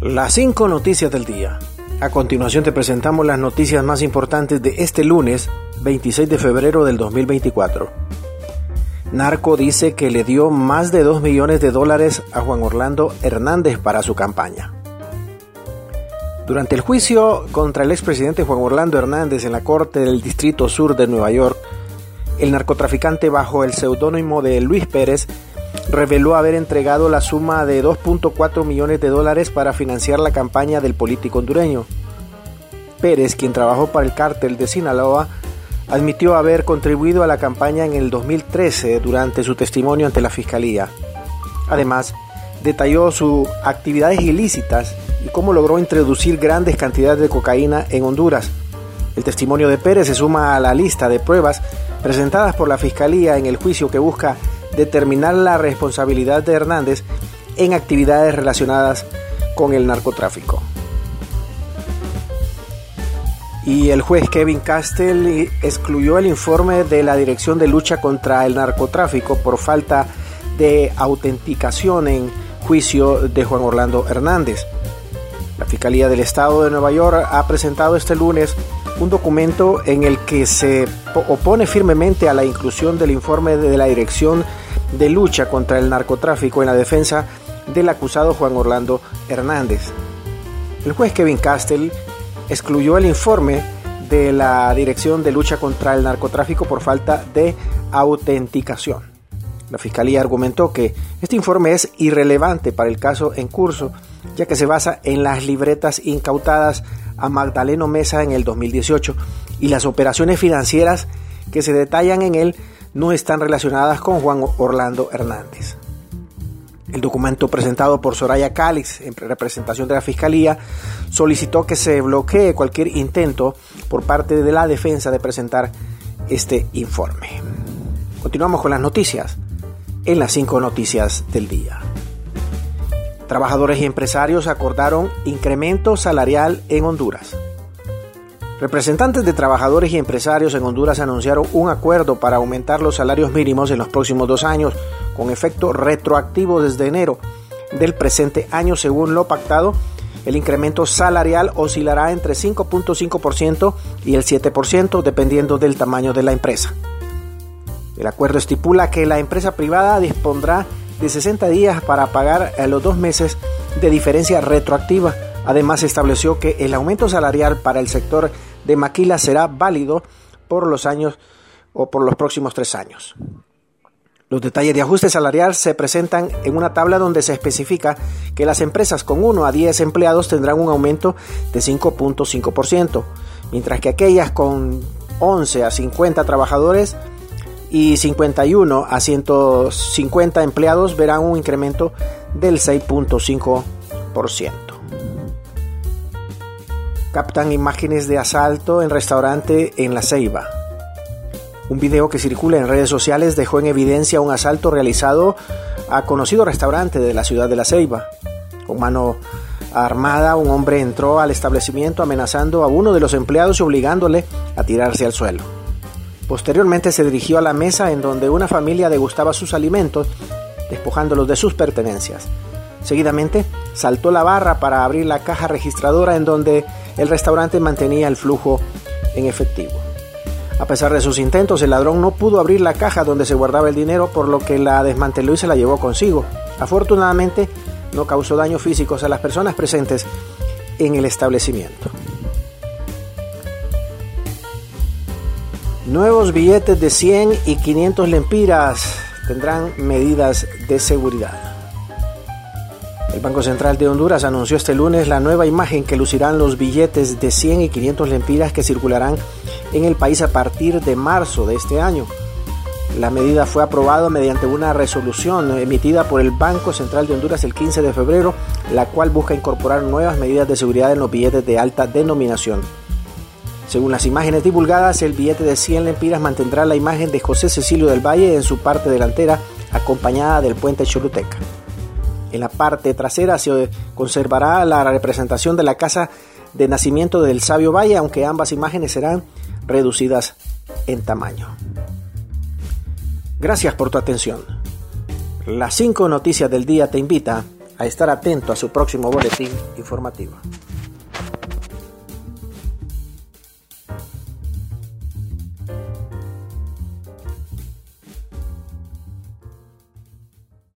Las cinco noticias del día. A continuación te presentamos las noticias más importantes de este lunes 26 de febrero del 2024. Narco dice que le dio más de 2 millones de dólares a Juan Orlando Hernández para su campaña. Durante el juicio contra el expresidente Juan Orlando Hernández en la Corte del Distrito Sur de Nueva York, el narcotraficante bajo el seudónimo de Luis Pérez reveló haber entregado la suma de 2.4 millones de dólares para financiar la campaña del político hondureño. Pérez, quien trabajó para el cártel de Sinaloa, admitió haber contribuido a la campaña en el 2013 durante su testimonio ante la Fiscalía. Además, detalló sus actividades ilícitas y cómo logró introducir grandes cantidades de cocaína en Honduras. El testimonio de Pérez se suma a la lista de pruebas presentadas por la Fiscalía en el juicio que busca determinar la responsabilidad de Hernández en actividades relacionadas con el narcotráfico. Y el juez Kevin Castell excluyó el informe de la Dirección de Lucha contra el Narcotráfico por falta de autenticación en juicio de Juan Orlando Hernández. La Fiscalía del Estado de Nueva York ha presentado este lunes un documento en el que se opone firmemente a la inclusión del informe de la Dirección de Lucha contra el Narcotráfico en la defensa del acusado Juan Orlando Hernández. El juez Kevin Castell excluyó el informe de la Dirección de Lucha contra el Narcotráfico por falta de autenticación. La Fiscalía argumentó que este informe es irrelevante para el caso en curso, ya que se basa en las libretas incautadas a Magdaleno Mesa en el 2018 y las operaciones financieras que se detallan en él no están relacionadas con Juan Orlando Hernández. El documento presentado por Soraya Calix en representación de la Fiscalía solicitó que se bloquee cualquier intento por parte de la defensa de presentar este informe. Continuamos con las noticias en las cinco noticias del día. Trabajadores y empresarios acordaron incremento salarial en Honduras. Representantes de trabajadores y empresarios en Honduras anunciaron un acuerdo para aumentar los salarios mínimos en los próximos dos años, con efecto retroactivo desde enero del presente año, según lo pactado. El incremento salarial oscilará entre 5.5% y el 7%, dependiendo del tamaño de la empresa. El acuerdo estipula que la empresa privada dispondrá de 60 días para pagar los dos meses de diferencia retroactiva. Además, estableció que el aumento salarial para el sector de Maquila será válido por los años o por los próximos tres años. Los detalles de ajuste salarial se presentan en una tabla donde se especifica que las empresas con 1 a 10 empleados tendrán un aumento de 5.5%, mientras que aquellas con 11 a 50 trabajadores y 51 a 150 empleados verán un incremento del 6.5% captan imágenes de asalto en restaurante en La Ceiba. Un video que circula en redes sociales dejó en evidencia un asalto realizado a conocido restaurante de la ciudad de La Ceiba. Con mano armada, un hombre entró al establecimiento amenazando a uno de los empleados y obligándole a tirarse al suelo. Posteriormente se dirigió a la mesa en donde una familia degustaba sus alimentos, despojándolos de sus pertenencias. Seguidamente saltó la barra para abrir la caja registradora en donde el restaurante mantenía el flujo en efectivo. A pesar de sus intentos, el ladrón no pudo abrir la caja donde se guardaba el dinero, por lo que la desmanteló y se la llevó consigo. Afortunadamente, no causó daños físicos a las personas presentes en el establecimiento. Nuevos billetes de 100 y 500 lempiras tendrán medidas de seguridad. El Banco Central de Honduras anunció este lunes la nueva imagen que lucirán los billetes de 100 y 500 lempiras que circularán en el país a partir de marzo de este año. La medida fue aprobada mediante una resolución emitida por el Banco Central de Honduras el 15 de febrero, la cual busca incorporar nuevas medidas de seguridad en los billetes de alta denominación. Según las imágenes divulgadas, el billete de 100 lempiras mantendrá la imagen de José Cecilio del Valle en su parte delantera, acompañada del puente Choluteca. En la parte trasera se conservará la representación de la casa de nacimiento del sabio Valle, aunque ambas imágenes serán reducidas en tamaño. Gracias por tu atención. Las cinco noticias del día te invita a estar atento a su próximo boletín informativo.